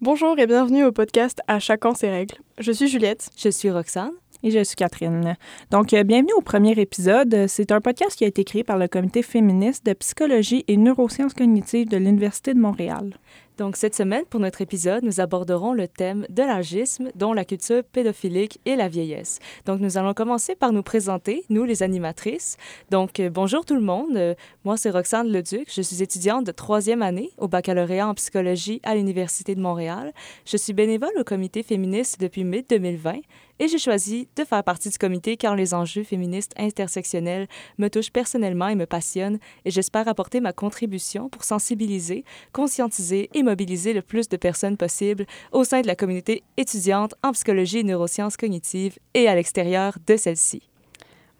Bonjour et bienvenue au podcast À chacun ses règles. Je suis Juliette. Je suis Roxane. Et je suis Catherine. Donc, euh, bienvenue au premier épisode. C'est un podcast qui a été créé par le Comité féministe de psychologie et neurosciences cognitives de l'Université de Montréal. Donc, cette semaine, pour notre épisode, nous aborderons le thème de l'agisme, dont la culture pédophilique et la vieillesse. Donc, nous allons commencer par nous présenter, nous, les animatrices. Donc, euh, bonjour tout le monde. Euh, moi, c'est Roxane Leduc. Je suis étudiante de troisième année au baccalauréat en psychologie à l'Université de Montréal. Je suis bénévole au comité féministe depuis mai 2020 et j'ai choisi de faire partie du comité car les enjeux féministes intersectionnels me touchent personnellement et me passionnent et j'espère apporter ma contribution pour sensibiliser, conscientiser et mobiliser le plus de personnes possible au sein de la communauté étudiante en psychologie et neurosciences cognitives et à l'extérieur de celle-ci.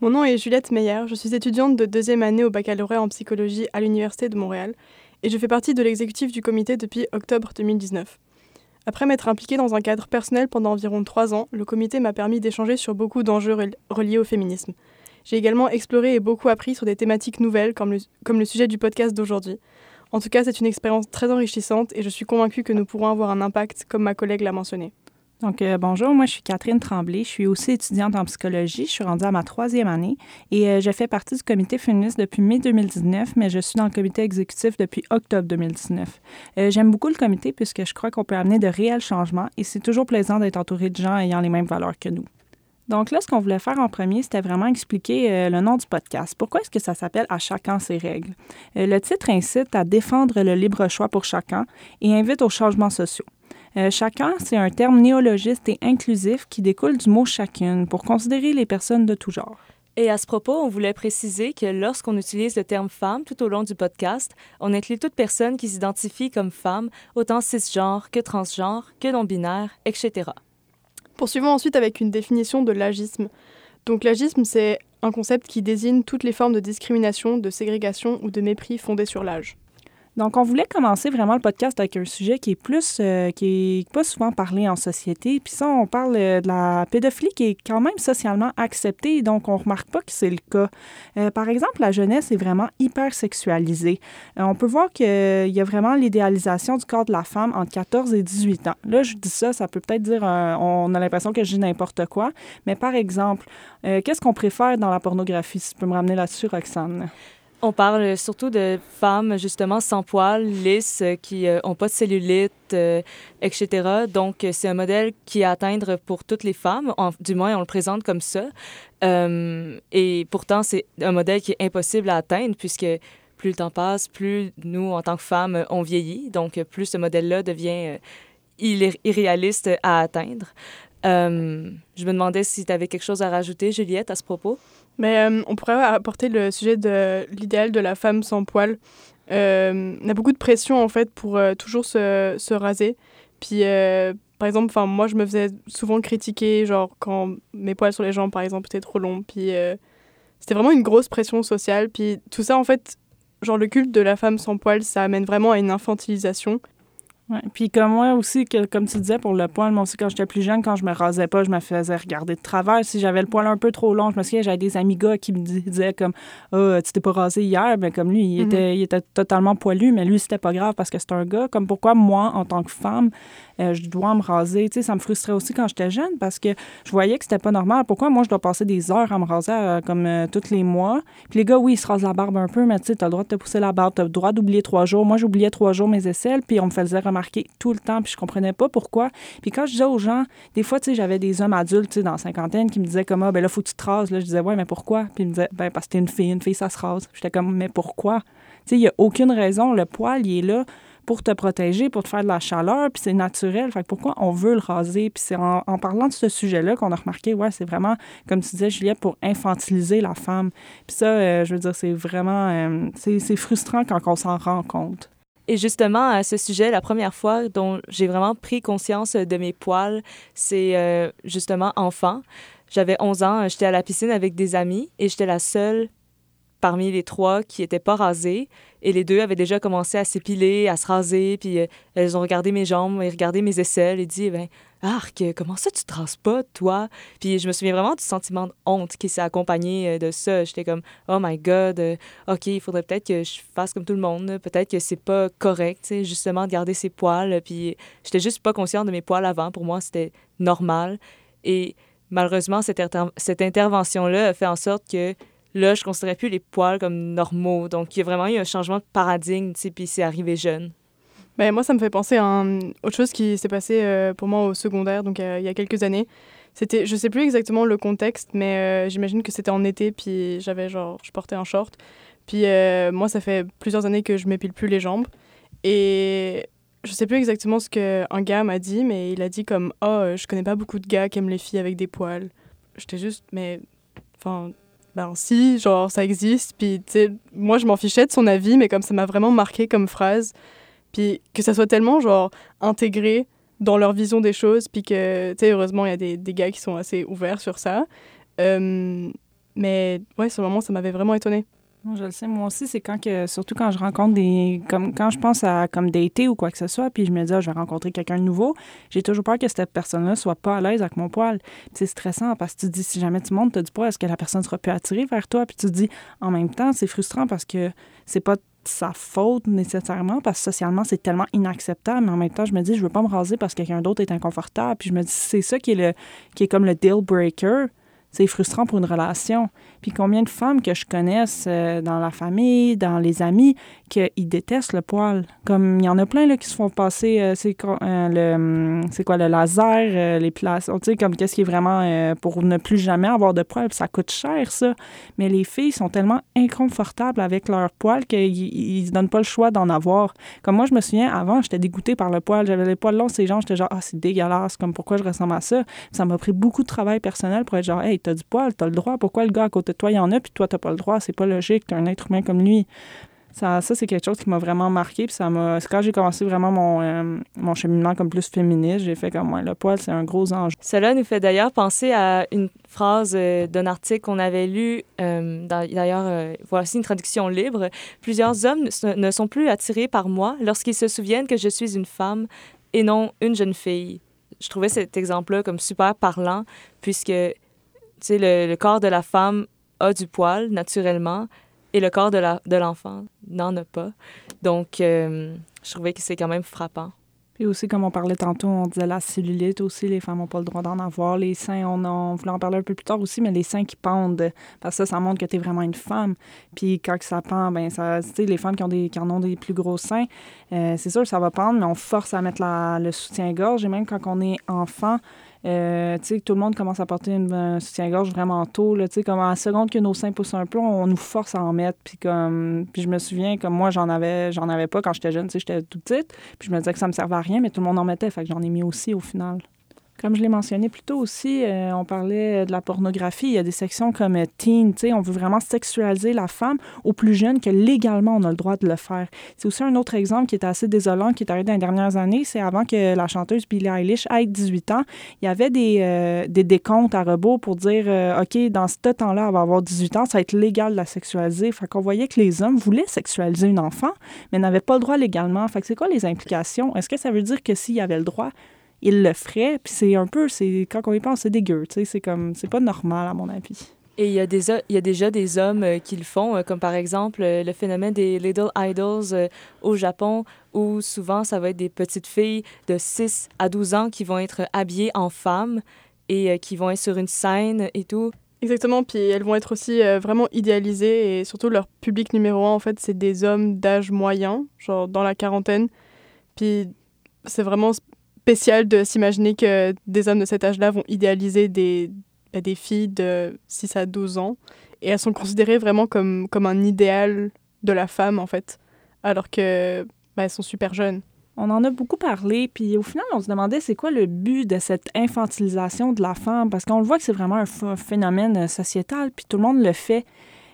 Mon nom est Juliette Meyer, je suis étudiante de deuxième année au baccalauréat en psychologie à l'Université de Montréal et je fais partie de l'exécutif du comité depuis octobre 2019. Après m'être impliquée dans un cadre personnel pendant environ trois ans, le comité m'a permis d'échanger sur beaucoup d'enjeux reliés au féminisme. J'ai également exploré et beaucoup appris sur des thématiques nouvelles comme le, comme le sujet du podcast d'aujourd'hui. En tout cas, c'est une expérience très enrichissante et je suis convaincue que nous pourrons avoir un impact, comme ma collègue l'a mentionné. Donc, euh, bonjour, moi je suis Catherine Tremblay. Je suis aussi étudiante en psychologie. Je suis rendue à ma troisième année et euh, je fais partie du comité féministe depuis mai 2019, mais je suis dans le comité exécutif depuis octobre 2019. Euh, j'aime beaucoup le comité puisque je crois qu'on peut amener de réels changements et c'est toujours plaisant d'être entouré de gens ayant les mêmes valeurs que nous. Donc là, ce qu'on voulait faire en premier, c'était vraiment expliquer le nom du podcast. Pourquoi est-ce que ça s'appelle À chacun ses règles? le titre incite à défendre le libre choix pour chacun et invite aux changements sociaux. Euh, chacun, c'est un terme néologiste et inclusif qui découle du mot chacune pour considérer les personnes de tout genre. Et à ce propos, on voulait préciser que lorsqu'on utilise le terme femme tout au long du podcast, on inclut toute personne qui s'identifie comme femme, autant cisgenre que transgenre, que non-binaire, etc. Poursuivons ensuite avec une définition de l'agisme. Donc l'agisme, c'est un concept qui désigne toutes les formes de discrimination, de ségrégation ou de mépris fondées sur l'âge. Donc, on voulait commencer vraiment le podcast avec un sujet qui est plus, euh, qui est pas souvent parlé en société. Puis ça, on parle euh, de la pédophilie qui est quand même socialement acceptée. Donc, on remarque pas que c'est le cas. Euh, par exemple, la jeunesse est vraiment hyper sexualisée. on peut voir qu'il y a vraiment l'idéalisation du corps de la femme entre 14 et 18 ans. Là, je dis ça, ça peut peut-être dire, on a l'impression que je dis n'importe quoi. Mais par exemple, qu'est-ce qu'on préfère dans la pornographie? Si tu peux me ramener là-dessus, Roxane? On parle surtout de femmes justement sans poils, lisses, qui n'ont euh, pas de cellulite, euh, etc. Donc c'est un modèle qui est à atteindre pour toutes les femmes, du moins on le présente comme ça. Euh, et pourtant c'est un modèle qui est impossible à atteindre puisque plus le temps passe, plus nous en tant que femmes on vieillit, donc plus ce modèle-là devient irréaliste à atteindre. je me demandais si tu avais quelque chose à rajouter, Juliette, à ce propos. Mais euh, on pourrait apporter le sujet de l'idéal de la femme sans poils. Euh, on a beaucoup de pression en fait pour euh, toujours se, se, raser. Puis par exemple, moi je me faisais souvent critiquer genre quand mes poils sur les jambes par exemple étaient trop longs. Puis c'était vraiment une grosse pression sociale. Puis tout ça en fait, genre le culte de la femme sans poils, ça amène vraiment à une infantilisation. Ouais. Puis comme moi aussi, que, comme tu disais pour le poil, moi aussi quand j'étais plus jeune, quand je me rasais pas, je me faisais regarder de travers. Si j'avais le poil un peu trop long, je me souviens, j'avais des amis gars qui me disaient comme oh, tu t'es pas rasé hier, mais comme lui, il, mm-hmm. était, il était totalement poilu, mais lui, c'était pas grave parce que c'est un gars. Comme pourquoi moi, en tant que femme, euh, je dois me raser. Tu sais, ça me frustrait aussi quand j'étais jeune parce que je voyais que c'était pas normal. Pourquoi moi, je dois passer des heures à me raser euh, comme euh, tous les mois? Puis les gars, oui, ils se rasent la barbe un peu, mais tu sais, t'as le droit de te pousser la barbe, t'as le droit d'oublier trois jours. Moi, j'oubliais trois jours mes aisselles, puis on me faisait remarquer tout le temps, puis je comprenais pas pourquoi. Puis quand je disais aux gens, des fois, tu sais, j'avais des hommes adultes, tu sais, dans la cinquantaine qui me disaient comme, ah, ben là, faut que tu te rases. Là, je disais, ouais, mais pourquoi? Puis ils me disaient, ben, parce que t'es une fille, une fille, ça se rase. J'étais comme, mais pourquoi? Tu sais, il y a aucune raison. Le poil, il est là pour te protéger, pour te faire de la chaleur, puis c'est naturel. Fait pourquoi on veut le raser? Puis c'est en, parlant de ce sujet-là qu'on a remarqué, ouais, c'est vraiment, comme tu disais, Juliette, pour infantiliser la femme. Puis ça, euh, je veux dire, c'est vraiment, euh, c'est frustrant quand on s'en rend compte. Et justement, à ce sujet, la première fois dont j'ai vraiment pris conscience de mes poils, c'est euh, justement enfant. J'avais 11 ans, j'étais à la piscine avec des amis et j'étais la seule parmi les trois qui n'étaient pas rasés. Et les deux avaient déjà commencé à s'épiler, à se raser. Puis euh, elles ont regardé mes jambes et regardé mes aisselles et dit ben, Arc, comment ça tu te rases pas, toi Puis je me souviens vraiment du sentiment de honte qui s'est accompagné euh, de ça. J'étais comme Oh my God, euh, OK, il faudrait peut-être que je fasse comme tout le monde. Peut-être que c'est pas correct, justement, de garder ses poils. Puis j'étais juste pas consciente de mes poils avant. Pour moi, c'était normal. Et malheureusement, cette, cette intervention-là a fait en sorte que là, je ne considérais plus les poils comme normaux. Donc, il y a vraiment eu un changement de paradigme, tu sais, puis c'est arrivé jeune. Ben, moi, ça me fait penser à autre chose qui s'est passé euh, pour moi au secondaire, donc euh, il y a quelques années. C'était, je sais plus exactement le contexte, mais euh, j'imagine que c'était en été, puis j'avais genre, je portais un short. Puis moi, ça fait plusieurs années que je m'épile plus les jambes. Et je sais plus exactement ce qu'un gars m'a dit, mais il a dit comme Oh, je connais pas beaucoup de gars qui aiment les filles avec des poils. J'étais juste, mais. Enfin, ben si, genre, ça existe. Puis, tu sais, moi, je m'en fichais de son avis, mais comme ça m'a vraiment marqué comme phrase. Puis que ça soit tellement, genre, intégré dans leur vision des choses, puis que, tu sais, heureusement, il y a des, des, gars qui sont assez ouverts sur ça. Euh, mais, ouais, ce moment, ça m'avait vraiment étonné. Je le sais, moi aussi, c'est quand que, surtout quand je rencontre des, comme quand je pense à comme dater ou quoi que ce soit, puis je me dis, ah, je vais rencontrer quelqu'un de nouveau, j'ai toujours peur que cette personne-là soit pas à l'aise avec mon poil. c'est stressant parce que tu te dis, si jamais tu montes, tu du poil, est-ce que la personne sera plus attirée vers toi? Puis tu te dis, en même temps, c'est frustrant parce que c'est pas sa faute nécessairement parce que socialement c'est tellement inacceptable mais en même temps je me dis je veux pas me raser parce que quelqu'un d'autre est inconfortable puis je me dis c'est ça qui est le qui est comme le deal breaker c'est frustrant pour une relation. Puis combien de femmes que je connaisse euh, dans la famille, dans les amis, qu'ils détestent le poil? Comme il y en a plein là, qui se font passer, euh, c'est euh, hum, c'est quoi, le laser, les places, tu sais, comme qu'est-ce qui est vraiment pour ne plus jamais avoir de poils. Ça coûte cher, ça. Mais les filles sont tellement inconfortables avec leur poil qu'ils ne donnent pas le choix d'en avoir. Comme moi, je me souviens, avant, j'étais dégoûtée par le poil. J'avais les poils longs, ces gens, j'étais genre, ah, c'est dégueulasse, comme pourquoi je ressemble à ça? Ça m'a pris beaucoup de travail personnel pour être genre, hey, t'as du poil, t'as le droit. Pourquoi le gars à côté de toi, il y en a, puis toi, t'as pas le droit? C'est pas logique, t'es un être humain comme lui. Ça, ça c'est quelque chose qui m'a vraiment marqué. Puis ça m'a. Quand j'ai commencé vraiment mon, euh, mon cheminement comme plus féministe, j'ai fait comme ouais, le poil, c'est un gros enjeu. Cela nous fait d'ailleurs penser à une phrase euh, d'un article qu'on avait lu. Euh, d'ailleurs, voici une traduction libre. Plusieurs hommes ne sont plus attirés par moi lorsqu'ils se souviennent que je suis une femme et non une jeune fille. Je trouvais cet exemple-là comme super parlant, puisque sais, le, corps de la femme a du poil naturellement et le corps de l'enfant de n'en a pas. Donc, euh, je trouvais que c'est quand même frappant. Puis aussi, comme on parlait tantôt, on disait la cellulite aussi, les femmes n'ont pas le droit d'en avoir. Les seins, on, en, voulait en parler un peu plus tard aussi, mais les seins qui pendent, parce que ça, ça montre que tu es vraiment une femme. Puis quand ça pend, ben ça, les femmes qui, ont des, qui en ont des plus gros seins, euh, c'est sûr ça va pendre, mais on force à mettre la, le soutien-gorge. Et même quand on est enfant, euh, tout le monde commence à porter une, un soutien-gorge vraiment tôt. Là, comme en seconde que nos seins poussent un peu, on nous force à en mettre. Puis comme, je me souviens, comme moi, j'en avais, j'en avais pas quand j'étais jeune. J'étais toute petite. Puis je me disais que ça me servait à rien, mais tout le monde en mettait. Fait j'en ai mis aussi au final. Comme je l'ai mentionné plus tôt aussi, euh, on parlait de la pornographie. Il y a des sections comme euh, teen, on veut vraiment sexualiser la femme au plus jeune que légalement on a le droit de le faire. C'est aussi un autre exemple qui est assez désolant qui est arrivé dans les dernières années. C'est avant que la chanteuse Billie Eilish ait 18 ans, il y avait des, euh, des décomptes à rebours pour dire OK, dans ce temps-là, elle va avoir 18 ans, ça va être légal de la sexualiser. Fait qu'on voyait que les hommes voulaient sexualiser une enfant, mais n'avaient pas le droit légalement. Fait que c'est quoi les implications? Est-ce que ça veut dire que s'il y avait le droit, il le ferait. Puis c'est un peu, c'est quand on y pense, c'est dégueu. Tu sais, c'est comme, c'est pas normal à mon avis. Et il y, a des, il y a déjà des hommes euh, qui le font, euh, comme par exemple euh, le phénomène des Little Idols au Japon, où souvent ça va être des petites filles de 6 à 12 ans qui vont être habillées en femmes et qui vont être sur une scène et tout. Exactement, puis elles vont être aussi vraiment idéalisées et surtout leur public numéro un, en fait, c'est des hommes d'âge moyen, genre dans la quarantaine. Puis c'est vraiment spécial de s'imaginer que des hommes de cet âge-là vont idéaliser des, bah, des filles de 6 à 12 ans. Et elles sont considérées vraiment comme, comme un idéal de la femme, en fait, alors que bah, elles sont super jeunes. On en a beaucoup parlé, puis au final, on se demandait c'est quoi le but de cette infantilisation de la femme, parce qu'on le voit que c'est vraiment un phénomène sociétal, puis tout le monde le fait.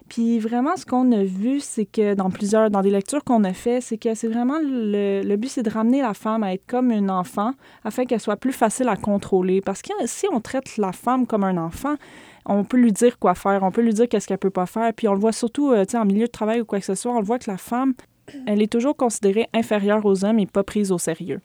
Puis vraiment, ce qu'on a vu, c'est que dans plusieurs, dans des lectures qu'on a fait, c'est que c'est vraiment le, but, c'est de ramener la femme à être comme une enfant afin qu'elle soit plus facile à contrôler. Parce que si on traite la femme comme un enfant, on peut lui dire quoi faire, on peut lui dire qu'est-ce qu'elle peut pas faire. Puis on le voit surtout, euh, en milieu de travail ou quoi que ce soit, on le voit que la femme, elle est toujours considérée inférieure aux hommes et pas prise au sérieux.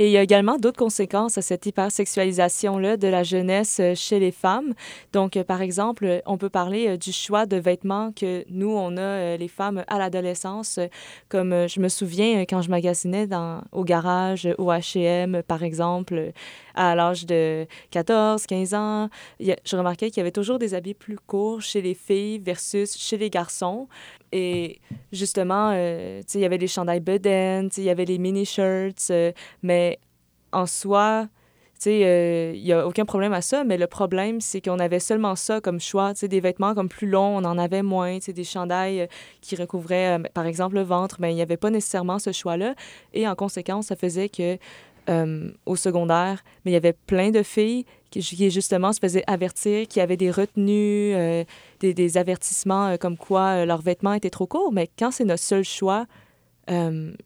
Et il y a également d'autres conséquences à cette hypersexualisation-là de la jeunesse euh, chez les femmes. Donc, euh, par exemple, on peut parler euh, du choix de vêtements que nous, on a, les femmes, à l'adolescence. Comme je me souviens quand je magasinais au garage, au H&M, par exemple, à l'âge de 14, 15 ans, je remarquais qu'il y avait toujours des habits plus courts chez les filles versus chez les garçons. Et justement, euh, il y avait les chandails Beden, il y avait les mini-shirts, euh, mais en soi, il n'y euh, a aucun problème à ça, mais le problème, c'est qu'on avait seulement ça comme choix. Des vêtements comme plus longs, on en avait moins. Des chandails qui recouvraient, par exemple, le ventre, mais il n'y avait pas nécessairement ce choix-là. Et en conséquence, ça faisait que au secondaire, mais il y avait plein de filles qui, justement se faisaient avertir, qui avaient des retenues, euh, des, avertissements euh, comme quoi euh, leurs vêtements étaient trop courts. Mais quand c'est notre seul choix,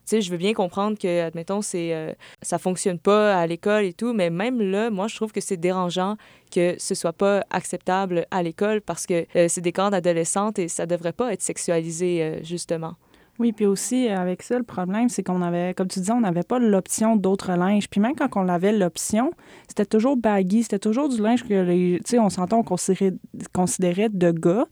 sais, je veux bien comprendre que, admettons, c'est, ça fonctionne pas à l'école et tout, mais même là, moi, je trouve que c'est dérangeant que ce soit pas acceptable à l'école parce que c'est des corps d'adolescentes et ça devrait pas être sexualisé, justement. Oui, puis aussi, avec ça, le problème, c'est qu'on avait, comme tu disais, on n'avait pas l'option d'autres linges. Puis même quand on avait l'option, c'était toujours baggy, c'était toujours du linge que les, tu sais, on s'entend, on considérait, de gars.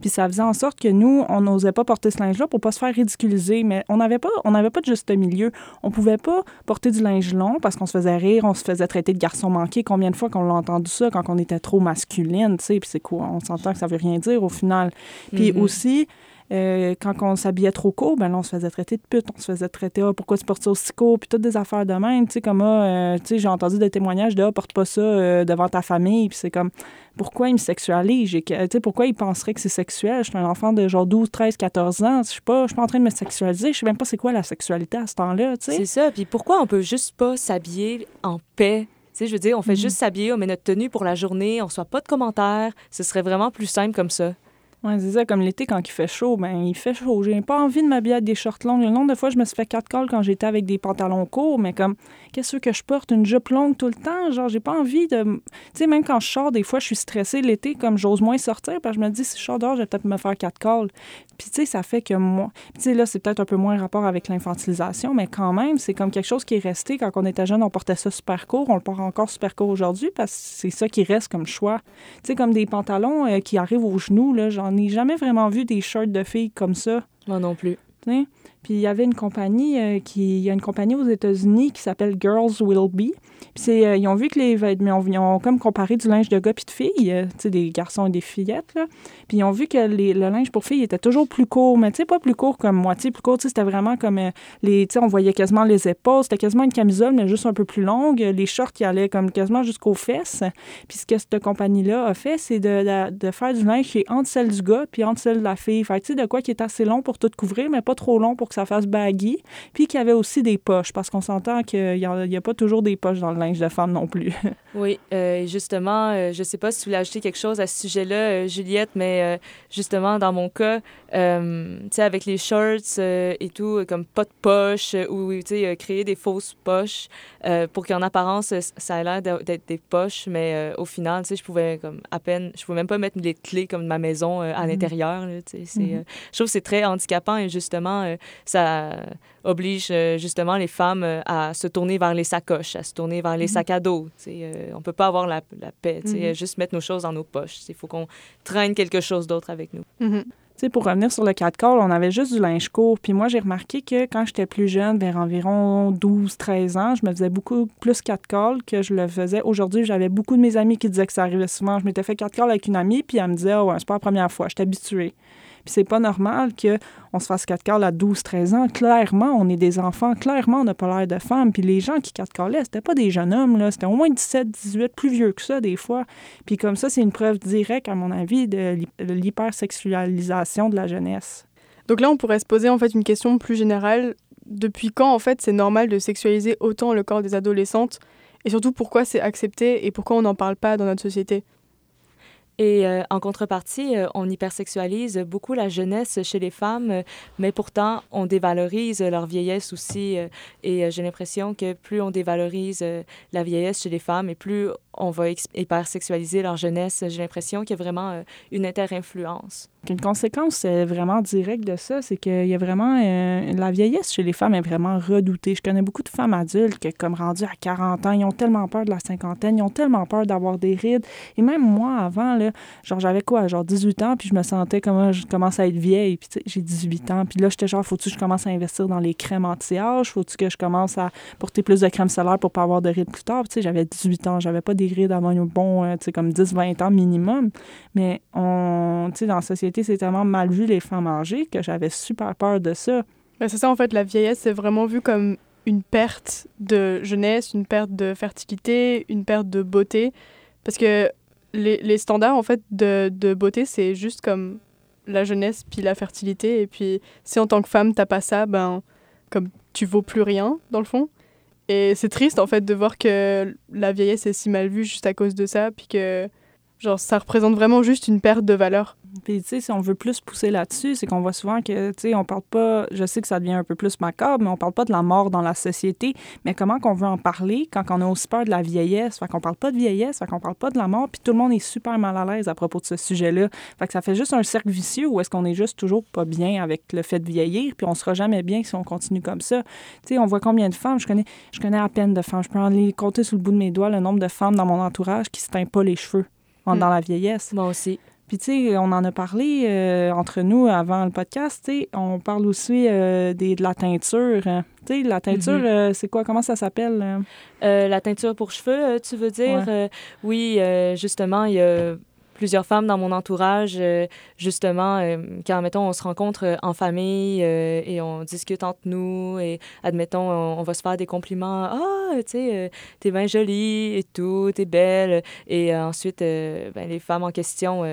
Puis ça faisait en sorte que nous, on n'osait pas porter ce linge-là pour pas se faire ridiculiser. Mais on n'avait pas, on n'avait pas de juste milieu. On pouvait pas porter du linge long parce qu'on se faisait rire, on se faisait traiter de garçon manqué. Combien de fois qu'on l'a entendu ça quand on était trop masculine, tu sais. Puis c'est quoi? On s'entend que ça veut rien dire au final. Puis mm-hmm. aussi, euh, quand on s'habillait trop court, ben là, on se faisait traiter de pute, on se faisait traiter, ah, pourquoi tu portes ça aussi court, puis toutes des affaires de même, tu sais, comme, ah, euh, tu sais, j'ai entendu des témoignages de, ah, porte pas ça euh, devant ta famille, puis c'est comme, pourquoi il me sexualise, tu sais, pourquoi il penserait que c'est sexuel, je suis un enfant de genre 12, 13, 14 ans, je suis pas, je suis pas en train de me sexualiser, je sais même pas c'est quoi la sexualité à ce temps-là, tu sais. C'est ça, puis pourquoi on peut juste pas s'habiller en paix? Tu sais, je veux dire, on fait mm-hmm. juste s'habiller, on met notre tenue pour la journée, on soit pas de commentaires. Ce serait vraiment plus simple comme ça. Ouais, c'est ça, comme l'été, quand il fait chaud, ben il fait chaud. J'ai pas envie de m'habiller avec des shorts longs. Le nombre de fois, je me suis fait quatre cols quand j'étais avec des pantalons courts, mais comme, qu'est-ce que je porte? Une jupe longue tout le temps? Genre, j'ai pas envie de. Tu sais, même quand je sors, des fois, je suis stressée l'été, comme j'ose moins sortir, parce que je me dis, si je sors dehors, je vais peut-être me faire quatre cols. Puis, tu sais, ça fait que moi. Tu sais, là, c'est peut-être un peu moins rapport avec l'infantilisation, mais quand même, c'est comme quelque chose qui est resté. Quand on était jeune, on portait ça super court. On le porte encore super court aujourd'hui parce que c'est ça qui reste comme choix. Tu sais, comme des pantalons euh, qui arrivent aux genoux, là, j'en ai jamais vraiment vu des shirts de filles comme ça. Moi non plus. Puis il y avait une compagnie euh, qui. Il y a une compagnie aux États-Unis qui s'appelle Girls Will Be. Puis euh, ils ont vu que les vêtements. Ils ont, comme comparé du linge de gars puis de filles, euh, tu sais, des garçons et des fillettes, là. Puis ils ont vu que le linge pour filles était toujours plus court, mais tu sais, pas plus court comme moitié plus court, tu sais, c'était vraiment comme les. Tu sais, on voyait quasiment les épaules, c'était quasiment une camisole, mais juste un peu plus longue. Les shorts qui allaient comme quasiment jusqu'aux fesses. Puis ce que cette compagnie-là a fait, c'est de, de, faire du linge qui est entre celle du gars puis entre celle de la fille. Fait tu sais, de quoi qui est assez long pour tout couvrir, mais pas trop long pour que ça fasse baggy, puis qu'il y avait aussi des poches, parce qu'on s'entend qu'il n'y a, pas toujours des poches dans le linge de femme non plus. oui, euh, justement, euh, je ne sais pas si tu voulais ajouter quelque chose à ce sujet-là, euh, Juliette, mais justement, dans mon cas, tu sais, avec les shorts et tout, comme pas de poche, ou, tu sais, créer des fausses poches pour qu'en apparence, ça ait l'air d'être des poches, mais au final, tu sais, je pouvais comme à peine, je pouvais même pas mettre les clés comme de ma maison à mhm. l'intérieur, tu sais, mhm. je trouve que c'est très handicapant et justement, ça oblige euh, justement les femmes euh, à se tourner vers les sacoches, à se tourner vers les mhm. sacs à dos. Euh, on ne peut pas avoir la, la paix, mm juste mettre nos choses dans nos poches. Il faut qu'on traîne quelque chose d'autre avec nous. Mhm. Pour revenir sur le 4 col, on avait juste du linge court. Puis moi, j'ai remarqué que quand j'étais plus jeune, vers environ 12-13 ans, je me faisais beaucoup plus 4 calls que je le faisais. Aujourd'hui, j'avais beaucoup de mes amis qui disaient que ça arrivait souvent. Je m'étais fait 4 calls avec une amie, puis elle me disait, oh, ouais, c'est pas la première fois, je suis habituée. Puis c'est pas normal qu'on se fasse 4 quarts à 12-13 ans. Clairement, on est des enfants. Clairement, on n'a pas l'air de femmes. Puis les gens qui 4 quarts c'était pas des jeunes hommes, là. C'était au moins 17, 18, plus vieux que ça, des fois. Puis comme ça, c'est une preuve directe, à mon avis, de l'hypersexualisation de la jeunesse. Donc là, on pourrait se poser en fait une question plus générale. Depuis quand, en fait, c'est normal de sexualiser autant le corps des adolescentes? Et surtout, pourquoi c'est accepté et pourquoi on n'en parle pas dans notre société? Et euh, en contrepartie, euh, on hypersexualise beaucoup la jeunesse chez les femmes, euh, mais pourtant, on dévalorise leur vieillesse aussi. et j'ai l'impression que plus on dévalorise la vieillesse chez les femmes et plus on va hypersexualiser leur jeunesse, j'ai l'impression qu'il y a vraiment une inter-influence. Une conséquence vraiment directe de ça, c'est qu'il y a vraiment... la vieillesse chez les femmes est vraiment redoutée. Je connais beaucoup de femmes adultes qui, comme rendues à 40 ans, ils ont tellement peur de la cinquantaine, ils ont tellement peur d'avoir des rides. Et même moi, avant, genre, j'avais quoi, genre 18 ans, puis je me sentais comme je commence à être vieille, puis j'ai 18 ans, puis là, j'étais genre, faut-tu que je commence à investir dans les crèmes anti-âge, faut-tu que je commence à porter plus de crème solaire pour pas avoir de rides plus tard, tu sais, j'avais 18 ans, j'avais pas des rides avant un bon, euh, tu sais, comme 10-20 ans minimum, mais on, tu sais, dans la société, c'est tellement mal vu les femmes âgées que j'avais super peur de ça. Ben, c'est ça, en fait, la vieillesse, c'est vraiment vu comme une perte de jeunesse, une perte de fertilité, une perte de beauté. Parce que les, standards en fait de, de beauté, c'est juste comme la jeunesse puis la fertilité. Et puis si en tant que femme, t'as pas ça, ben comme tu vaux plus rien dans le fond. Et c'est triste en fait de voir que la vieillesse est si mal vue juste à cause de ça, puis que genre ça représente vraiment juste une perte de valeur. Puis, tu sais, si on veut plus pousser là-dessus, c'est qu'on voit souvent que, tu sais, on parle pas, je sais que ça devient un peu plus macabre, mais on parle pas de la mort dans la société, mais comment qu'on veut en parler quand on a aussi peur de la vieillesse? Fait qu'on parle pas de vieillesse, fait qu'on parle pas de la mort, puis tout le monde est super mal à l'aise à propos de ce sujet-là. Fait que ça fait juste un cercle vicieux où est-ce qu'on est juste toujours pas bien avec le fait de vieillir, puis on sera jamais bien si on continue comme ça. Tu sais, on voit combien de femmes, je connais, je connais à peine de femmes, je peux en compter sous le bout de mes doigts le nombre de femmes dans mon entourage qui se teignent pas les cheveux hmm. dans la vieillesse. Moi aussi. Puis, tu sais, on en a parlé euh, entre nous avant le podcast, tu sais, on parle aussi euh, des, de la teinture. Hein. Tu sais, la teinture, mm-hmm. euh, c'est quoi? Comment ça s'appelle? la teinture pour cheveux, tu veux dire? oui, justement, il y a plusieurs femmes dans mon entourage, euh, justement, euh, quand, mettons, on se rencontre euh, en famille et on discute entre nous et, admettons, on, va se faire des compliments. Ah, tu sais, t'es bien jolie et tout, t'es belle. Et ensuite, ben, les femmes en question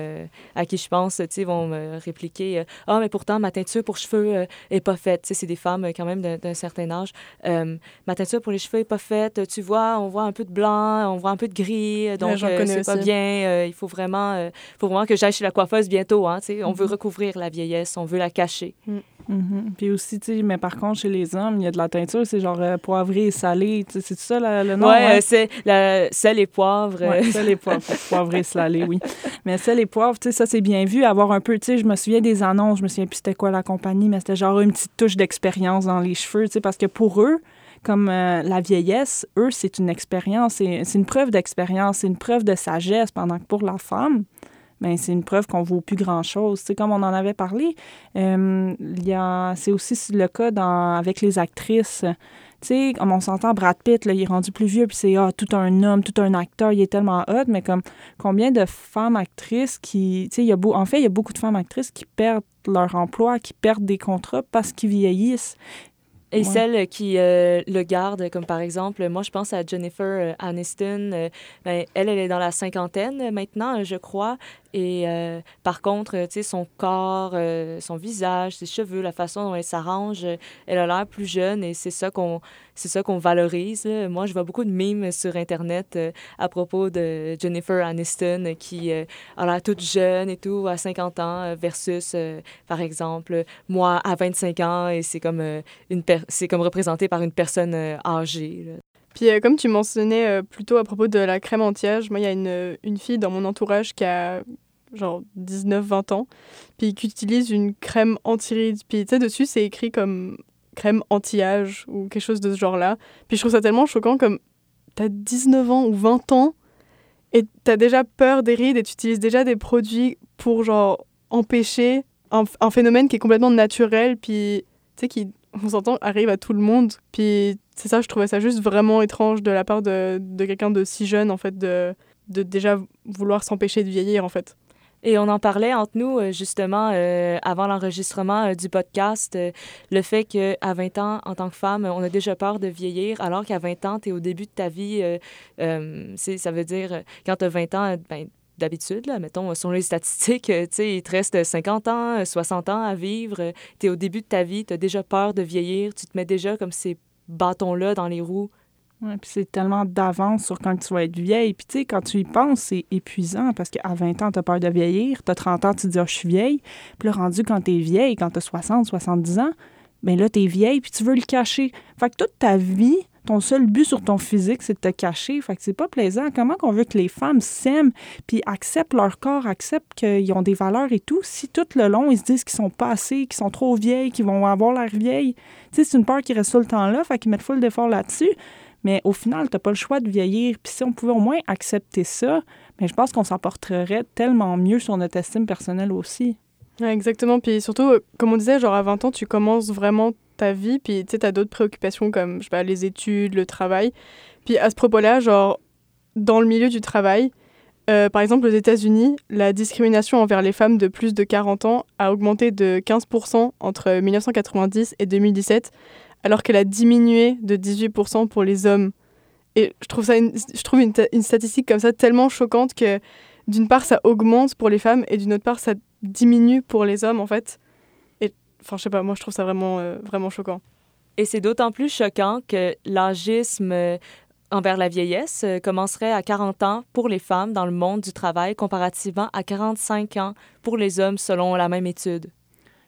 à qui je pense, tu sais, vont me répliquer Ah, mais pourtant, ma teinture pour cheveux est pas faite. Tu sais, c'est des femmes quand même d'un certain âge. ma teinture pour les cheveux est pas faite. Tu vois, on voit un peu de blanc, on voit un peu de gris. Donc, c'est pas bien. il faut vraiment il euh, faut vraiment que j'aille chez la coiffeuse bientôt. Hein, On veut mhm. recouvrir la vieillesse, on veut la cacher. Mm. Mhm. Puis aussi, mais par contre, chez les hommes, il y a de la teinture, c'est genre euh, poivré et salé. C'est ça le nom? Oui, ouais? Euh, c'est la sel et poivre. Ouais, sel et poivre. poivré et salé, oui. Mais sel et poivre, ça, c'est bien vu. Avoir un peu, tu sais, je me souviens des annonces, je me souviens plus c'était quoi la compagnie, mais c'était genre une petite touche d'expérience dans les cheveux, tu sais, parce que pour eux, comme la vieillesse, eux, c'est une expérience, c'est une preuve d'expérience, c'est une preuve de sagesse, pendant que pour la femme, ben, c'est une preuve qu'on vaut plus grand-chose. Comme on en avait parlé, euh, c'est aussi le cas dans, avec les actrices. Comme on s'entend, Brad Pitt, il est rendu plus vieux, puis c'est ah, tout un homme, tout un acteur, il est tellement hot, mais comme combien de femmes actrices qui. Tu sais, il y a beau, en fait, il y a beaucoup de femmes actrices qui perdent leur emploi, qui perdent des contrats parce qu'ils vieillissent. Et celles qui euh, le gardent, comme par exemple, moi, je pense à Jennifer euh, Aniston. ben, elle, elle est dans la cinquantaine maintenant, je crois. Et euh, par contre, tu sais, son corps, euh, son visage, ses cheveux, la façon dont elle s'arrange, elle a l'air plus jeune et c'est ça qu'on c'est ça qu'on valorise. Moi, je vois beaucoup de mimes sur Internet euh, à propos de Jennifer Aniston qui a l'air toute jeune et tout, à 50 ans, versus, par exemple, moi à 25 ans et c'est comme, une c'est comme représenté par une personne âgée. Puis comme tu mentionnais plutôt à propos de la crème anti-âge, moi, il y a une, une fille dans mon entourage qui a genre 19-20 ans, puis qui utilise une crème anti-rides. Puis tu sais, dessus, c'est écrit comme crème anti-âge ou quelque chose de ce genre-là. Puis je trouve ça tellement choquant comme t'as 19 ans ou 20 ans et t'as déjà peur des rides et tu utilises déjà des produits pour genre empêcher un, un phénomène qui est complètement naturel, puis tu sais, qui, on s'entend, arrive à tout le monde. Puis c'est ça, je trouvais ça juste vraiment étrange de la part de, de quelqu'un de si jeune, en fait, de, de déjà vouloir s'empêcher de vieillir, en fait. Et on en parlait entre nous, euh, justement, euh, avant l'enregistrement euh, du podcast, le fait qu'à 20 ans, en tant que femme, on a déjà peur de vieillir, alors qu'à 20 ans, tu es au début de ta vie. ça veut dire, quand tu as 20 ans, ben, d'habitude, là, mettons, selon les statistiques, tu sais, il te reste 50 ans, 60 ans à vivre. Tu es au début de ta vie, tu as déjà peur de vieillir, tu te mets déjà comme ces bâtons-là dans les roues Ouais, puis c'est tellement d'avance sur quand tu vas être vieille. Puis tu sais, quand tu y penses, c'est épuisant parce qu'à 20 ans, tu as peur de vieillir. Tu as 30 ans, tu dis, oh, je suis vieille. Puis rendu quand tu es vieille, quand tu as 60, 70 ans, bien là, tu es vieille, puis tu veux le cacher. Fait que toute ta vie, ton seul but sur ton physique, c'est de te cacher. Fait que c'est pas plaisant. Comment qu'on veut que les femmes s'aiment, puis acceptent leur corps, acceptent qu'ils ont des valeurs et tout, si tout le long, ils se disent qu'ils sont pas qu'ils sont trop vieilles, qu'ils vont avoir l'air vieilles? C'est une peur qui reste tout le temps là, fait qu'ils mettent full d'efforts là-dessus. Mais au final, tu n'as pas le choix de vieillir. Puis si on pouvait au moins accepter ça, mais je pense qu'on s'en porterait tellement mieux sur notre estime personnelle aussi. exactement. Puis surtout, comme on disait, genre à 20 ans, tu commences vraiment ta vie. Puis tu sais, tu as d'autres préoccupations comme, les études, le travail. Puis à ce propos-là, genre, dans le milieu du travail, euh, par exemple, aux États-Unis, la discrimination envers les femmes de plus de 40 ans a augmenté de 15% entre 1990 et 2017, alors qu'elle a diminué de 18% pour les hommes. Et je trouve, ça je trouve une, statistique comme ça tellement choquante que d'une part ça augmente pour les femmes et d'une autre part ça diminue pour les hommes en fait. Et enfin je sais pas, moi je trouve ça vraiment, euh, vraiment choquant. Et c'est d'autant plus choquant que l'agisme euh, envers la vieillesse euh, commencerait à 40 ans pour les femmes dans le monde du travail comparativement à 45 ans pour les hommes selon la même étude.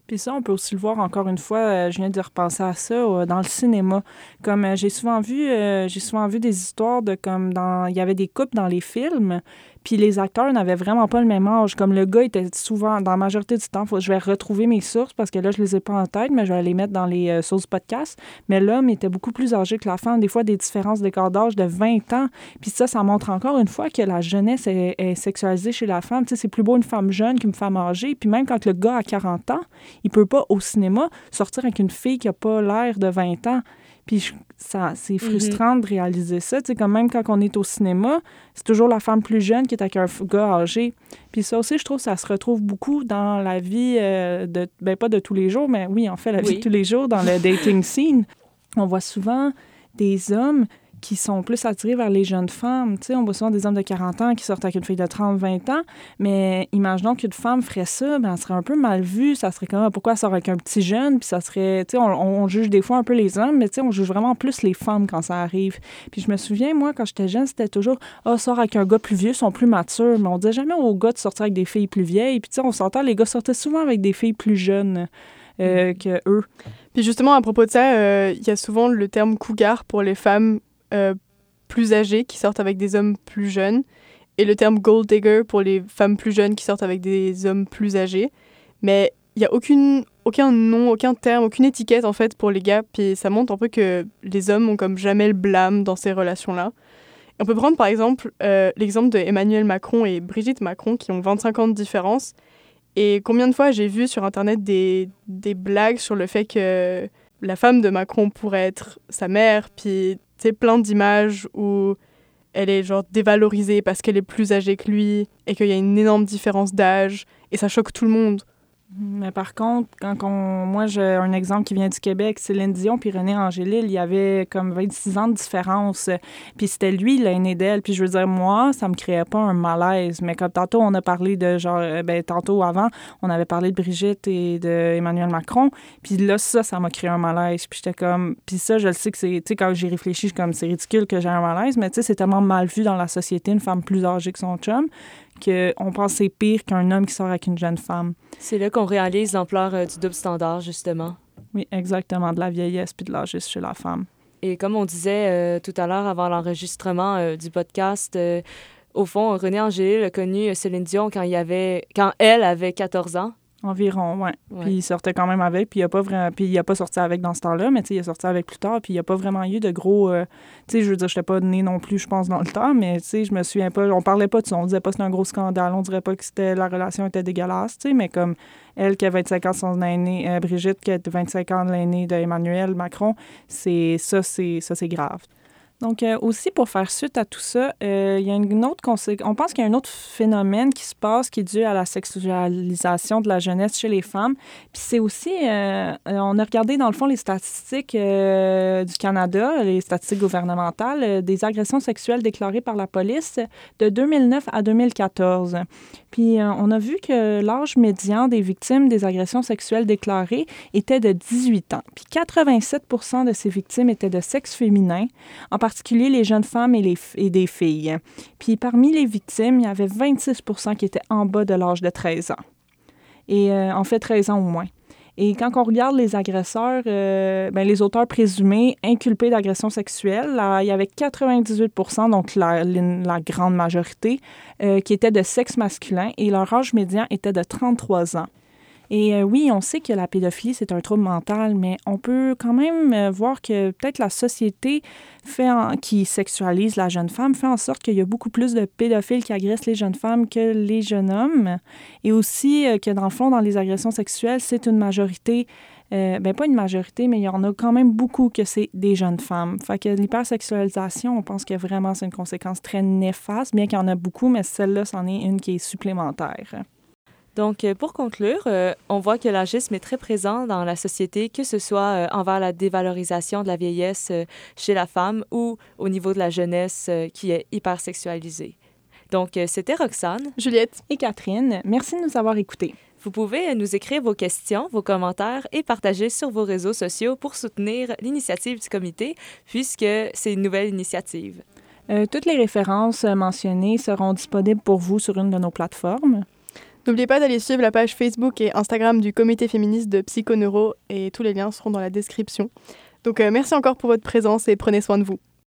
Puis ça, on peut aussi le voir encore une fois, euh, je viens de repenser à ça, euh, dans le cinéma. Comme euh, j'ai souvent vu, j'ai souvent vu des histoires de comme dans, il y avait des couples dans les films, puis les acteurs n'avaient vraiment pas le même âge. Comme le gars était souvent, dans la majorité du temps, je vais retrouver mes sources parce que là, je les ai pas en tête, mais je vais les mettre dans les euh, sources podcast. Mais l'homme était beaucoup plus âgé que la femme. Des fois, des différences d'écart d'âge de 20 ans. Puis ça, ça montre encore une fois que la jeunesse est, sexualisée chez la femme. Tu sais, c'est plus beau une femme jeune qu'une femme âgée. Puis même quand le gars a 40 ans, il peut pas au cinéma sortir avec une fille qui a pas l'air de 20 ans. Puis ça, c'est mhm. frustrant de réaliser ça. Tu sais, comme même quand on est au cinéma, c'est toujours la femme plus jeune qui est avec un gars âgé. Puis ça aussi, je trouve, ça se retrouve beaucoup dans la vie euh, de, ben pas de tous les jours, mais oui, en fait, la vie de tous les jours dans le dating scene. On voit souvent des hommes qui sont plus attirés vers les jeunes femmes. Tu sais, on voit souvent des hommes de 40 ans qui sortent avec une fille de 30, 20 ans, mais imaginons qu'une femme ferait ça, ben, elle serait un peu mal vue. Ça serait comme, pourquoi elle sort avec un petit jeune? Puis ça serait, tu sais, on, juge des fois un peu les hommes, mais tu sais, on juge vraiment plus les femmes quand ça arrive. Puis je me souviens, moi, quand j'étais jeune, c'était toujours, ah, oh, sort avec un gars plus vieux, ils sont plus matures. Mais on disait jamais aux gars de sortir avec des filles plus vieilles. Puis tu sais, on s'entend, les gars sortaient souvent avec des filles plus jeunes. Euh, mm. que eux. Puis justement, à propos de ça, euh, il y a souvent le terme cougar pour les femmes euh, plus âgées qui sortent avec des hommes plus jeunes et le terme gold digger pour les femmes plus jeunes qui sortent avec des hommes plus âgés. Mais il n'y a aucune, aucun nom, aucun terme, aucune étiquette en fait pour les gars. Puis ça montre un peu que les hommes ont comme jamais le blâme dans ces relations-là. On peut prendre par exemple euh, l'exemple de Emmanuel Macron et Brigitte Macron qui ont 25 ans de différence. Et combien de fois j'ai vu sur Internet des, des blagues sur le fait que la femme de Macron pourrait être sa mère, puis c'est plein d'images où elle est genre dévalorisée parce qu'elle est plus âgée que lui et qu'il y a une énorme différence d'âge et ça choque tout le monde. Mais par contre, quand on, moi, j'ai un exemple qui vient du Québec, Céline Dion puis René Angélil, il y avait comme 26 ans de différence. Puis c'était lui l'aîné d'elle. Puis je veux dire, moi, ça me créait pas un malaise. Mais comme tantôt, on a parlé de genre, euh, ben, tantôt avant, on avait parlé de Brigitte et de Macron. Puis là, ça, ça m'a créé un malaise. Puis j'étais comme, puis ça, je le sais que c'est, tu sais, quand j'y réfléchi, je comme, c'est ridicule que j'ai un malaise, mais tu sais, c'est tellement mal vu dans la société, une femme plus âgée que son chum qu'on pense c'est pire qu'un homme qui sort avec une jeune femme. C'est là qu'on réalise l'ampleur euh, du double standard, justement. Oui, exactement, de la vieillesse puis de l'âgisme chez la femme. Et comme on disait euh, tout à l'heure avant l'enregistrement euh, du podcast, au fond, René Angélil a connu Céline Dion quand, il avait, quand elle avait 14 ans. Environ, ouais. Puis il sortait quand même avec, puis il a pas vraiment, puis il a pas sorti avec dans ce temps-là, mais il a sorti avec plus tard, puis il n'y a pas vraiment eu de gros, euh, tu sais, je veux dire, je n'étais pas née non plus, je pense, dans le temps, mais tu sais, je me souviens pas, on parlait pas de ça, on disait pas que c'était un gros scandale, on dirait pas que c'était, la relation était dégueulasse, tu sais, mais comme elle qui a 25 ans, son aînée, euh, Brigitte qui a 25 ans, l'aînée d'Emmanuel Macron, c'est, ça, c'est, ça, c'est grave. Donc, euh, aussi, pour faire suite à tout ça, euh, il y a une autre On pense qu'il y a un autre phénomène qui se passe qui est dû à la sexualisation de la jeunesse chez les femmes. Puis c'est aussi, euh, on a regardé dans le fond les statistiques du Canada, les statistiques gouvernementales, des agressions sexuelles déclarées par la police de 2009 à 2014. Puis on a vu que l'âge médian des victimes des agressions sexuelles déclarées était de 18 ans. Puis 87 de ces victimes étaient de sexe féminin. Les jeunes femmes et, les, et des filles. Puis parmi les victimes, il y avait 26% qui étaient en bas de l'âge de 13 ans. Et euh, en fait, 13 ans au moins. Et quand on regarde les agresseurs, euh, ben, les auteurs présumés inculpés d'agression sexuelle, il y avait 98% donc la, la grande majorité, euh, qui étaient de sexe masculin et leur âge médian était de 33 ans. Et euh, oui, on sait que la pédophilie, c'est un trouble mental, mais on peut quand même euh, voir que peut-être la société qui sexualise la jeune femme fait en sorte qu'il y a beaucoup plus de pédophiles qui agressent les jeunes femmes que les jeunes hommes. Et aussi euh, que dans le fond, dans les agressions sexuelles, c'est une majorité ben pas une majorité, mais il y en a quand même beaucoup que c'est des jeunes femmes. Fait que l'hypersexualisation, on pense que vraiment c'est une conséquence très néfaste, bien qu'il y en a beaucoup, mais celle-là, c'en est une qui est supplémentaire. Donc, euh, pour conclure, euh, on voit que l'agisme est très présent dans la société, que ce soit euh, envers la dévalorisation de la vieillesse chez la femme ou au niveau de la jeunesse qui est hypersexualisée. Donc, c'était Roxane, Juliette et Catherine. Merci de nous avoir écoutés. Vous pouvez nous écrire vos questions, vos commentaires et partager sur vos réseaux sociaux pour soutenir l'initiative du comité, puisque c'est une nouvelle initiative. toutes les références mentionnées seront disponibles pour vous sur une de nos plateformes. N'oubliez pas d'aller suivre la page Facebook et Instagram du comité féministe de Psychoneuro et tous les liens seront dans la description. Donc euh, merci encore pour votre présence et prenez soin de vous.